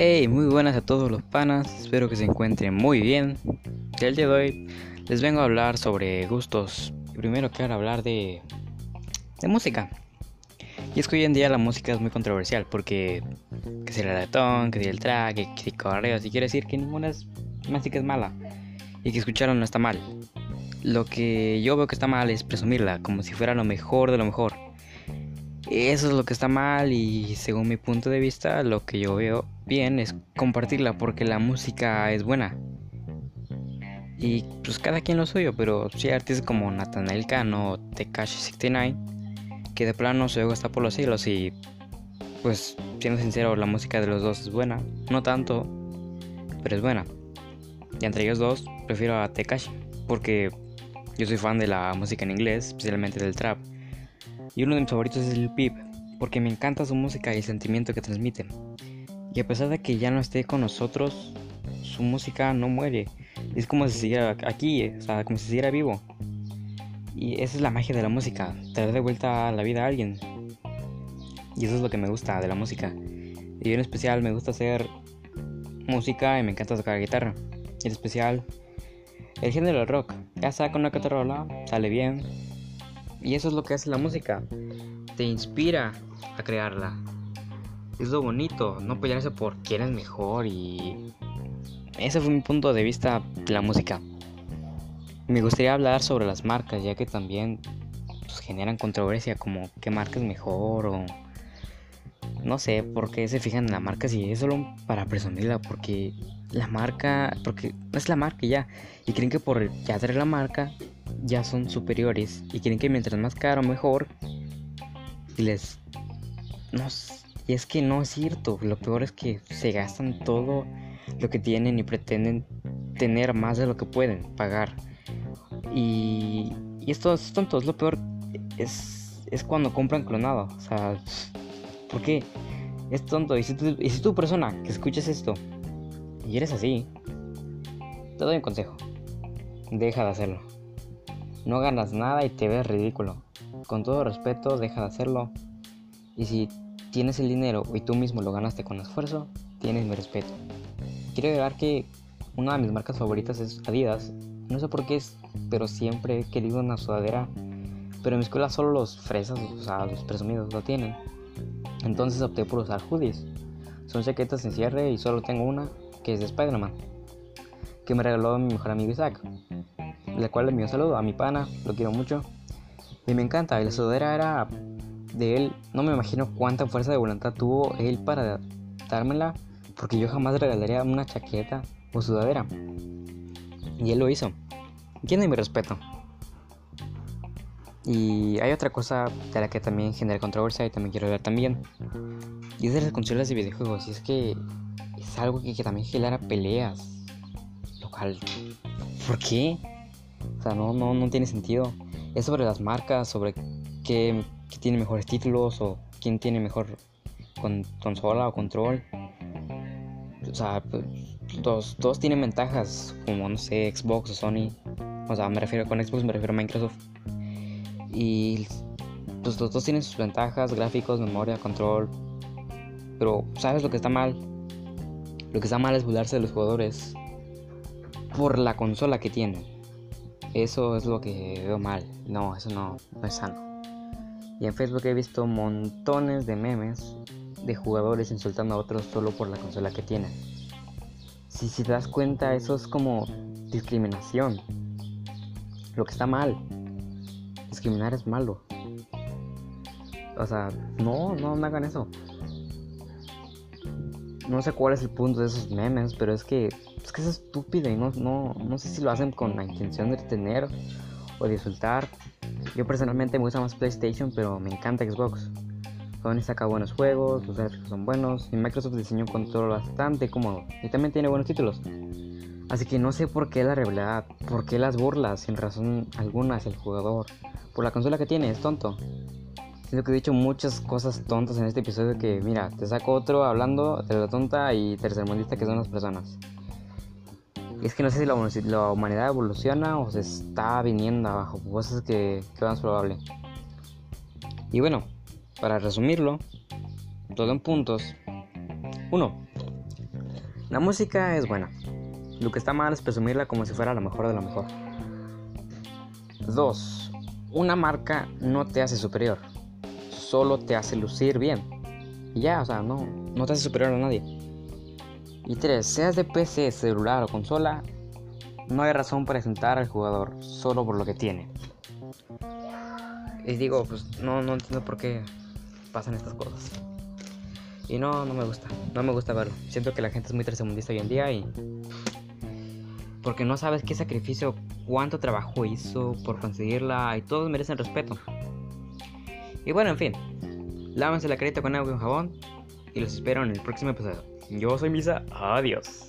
Hey, muy buenas a todos los panas, espero que se encuentren muy bien. El día de hoy les vengo a hablar sobre gustos. Primero quiero hablar de, de música. Y es que hoy en día la música es muy controversial porque que si el reggaetón, que si el track, que si correos, y quiere decir que ninguna música es mala y que escucharla no está mal. Lo que yo veo que está mal es presumirla como si fuera lo mejor de lo mejor. Eso es lo que está mal y según mi punto de vista lo que yo veo bien es compartirla porque la música es buena. Y pues cada quien lo suyo, pero si hay artistas como Nathaniel Cano o Tekashi 69 que de plano su ego está por los cielos y pues siendo sincero la música de los dos es buena, no tanto, pero es buena. Y entre ellos dos prefiero a Tekashi porque yo soy fan de la música en inglés, especialmente del trap. Y uno de mis favoritos es el Pip, porque me encanta su música y el sentimiento que transmite. Y a pesar de que ya no esté con nosotros, su música no muere. Es como si siguiera aquí, o sea, como si siguiera vivo. Y esa es la magia de la música, traer de vuelta a la vida a alguien. Y eso es lo que me gusta de la música. Y en especial me gusta hacer música y me encanta tocar guitarra. En especial el género del rock. Ya saca una catarrola, sale bien, y eso es lo que hace la música. Te inspira a crearla. Es lo bonito, no pelearse por quién es mejor y... Ese fue mi punto de vista de la música. Me gustaría hablar sobre las marcas, ya que también pues, generan controversia como qué marca es mejor o... No sé por qué se fijan en la marca si es solo para presumirla, porque la marca, porque es la marca ya, y creen que por ya tener la marca ya son superiores. Y quieren que mientras más caro mejor. Y les no y es que no es cierto. Lo peor es que se gastan todo lo que tienen y pretenden tener más de lo que pueden pagar. Y, y esto es tonto es lo peor es, es cuando compran clonado. O sea ¿por qué? es tonto y si, tú, y si tú persona que escuchas esto y eres así te doy un consejo deja de hacerlo no ganas nada y te ves ridículo. Con todo respeto, deja de hacerlo. Y si tienes el dinero y tú mismo lo ganaste con esfuerzo, tienes mi respeto. Quiero agregar que una de mis marcas favoritas es Adidas. No sé por qué es, pero siempre he querido una sudadera. Pero en mi escuela solo los fresas, o sea, los presumidos lo tienen. Entonces opté por usar hoodies. Son chaquetas en cierre y solo tengo una, que es de Spider-Man. Que me regaló mi mejor amigo Isaac la cual le envío un saludo a mi pana, lo quiero mucho. Y me encanta, y la sudadera era de él, no me imagino cuánta fuerza de voluntad tuvo él para dármela, porque yo jamás regalaría una chaqueta o sudadera. Y él lo hizo. Tiene mi respeto. Y hay otra cosa de la que también genera controversia y también quiero hablar también. Y es de las consolas de videojuegos. Y es que es algo que, que también genera peleas. Local. ¿Por qué? O sea, no, no, no tiene sentido. Es sobre las marcas, sobre qué, tiene mejores títulos o quién tiene mejor consola o control. O sea, pues, todos, tienen ventajas, como no sé, Xbox o Sony. O sea, me refiero con Xbox, me refiero a Microsoft. Y pues los dos tienen sus ventajas, gráficos, memoria, control. Pero, ¿sabes lo que está mal? Lo que está mal es burlarse de los jugadores por la consola que tienen. Eso es lo que veo mal. No, eso no, es sano. Y en Facebook he visto montones de memes de jugadores insultando a otros solo por la consola que tienen. Si, si te das cuenta, eso es como discriminación. Lo que está mal. Discriminar es malo. O sea, no, no, no hagan eso. No sé cuál es el punto de esos memes, pero es que es que es estúpido y no, no, no sé si lo hacen con la intención de tener o de insultar. Yo personalmente me gusta más PlayStation, pero me encanta Xbox. Sony saca buenos juegos, los gráficos son buenos y Microsoft diseñó un control bastante cómodo y también tiene buenos títulos. Así que no sé por qué la rivalidad, por qué las burlas sin razón alguna hacia el jugador. Por la consola que tiene, es tonto. Siento que he dicho muchas cosas tontas en este episodio que, mira, te saco otro hablando de la tonta y tercermundista que son las personas. Es que no sé si la, humanidad evoluciona o se está viniendo abajo, cosas que, que más probable. Y bueno, para resumirlo, todo en puntos. 1. La música es buena. Lo que está mal es presumirla como si fuera la mejor de lo mejor. 2. Una marca no te hace superior, solo te hace lucir bien. Y ya, o sea, no, no te hace superior a nadie. Y 3. Seas de PC, celular o consola, no hay razón para sentar al jugador solo por lo que tiene. Y digo, pues no, no entiendo por qué pasan estas cosas. Y no, no me gusta, no me gusta verlo. Siento que la gente es muy tercermundista hoy en día y... Porque no sabes qué sacrificio, cuánto trabajo hizo por conseguirla y todos merecen respeto. Y bueno, en fin. Lávense la carita con agua y un jabón y los espero en el próximo episodio. Yo soy Misa, adiós.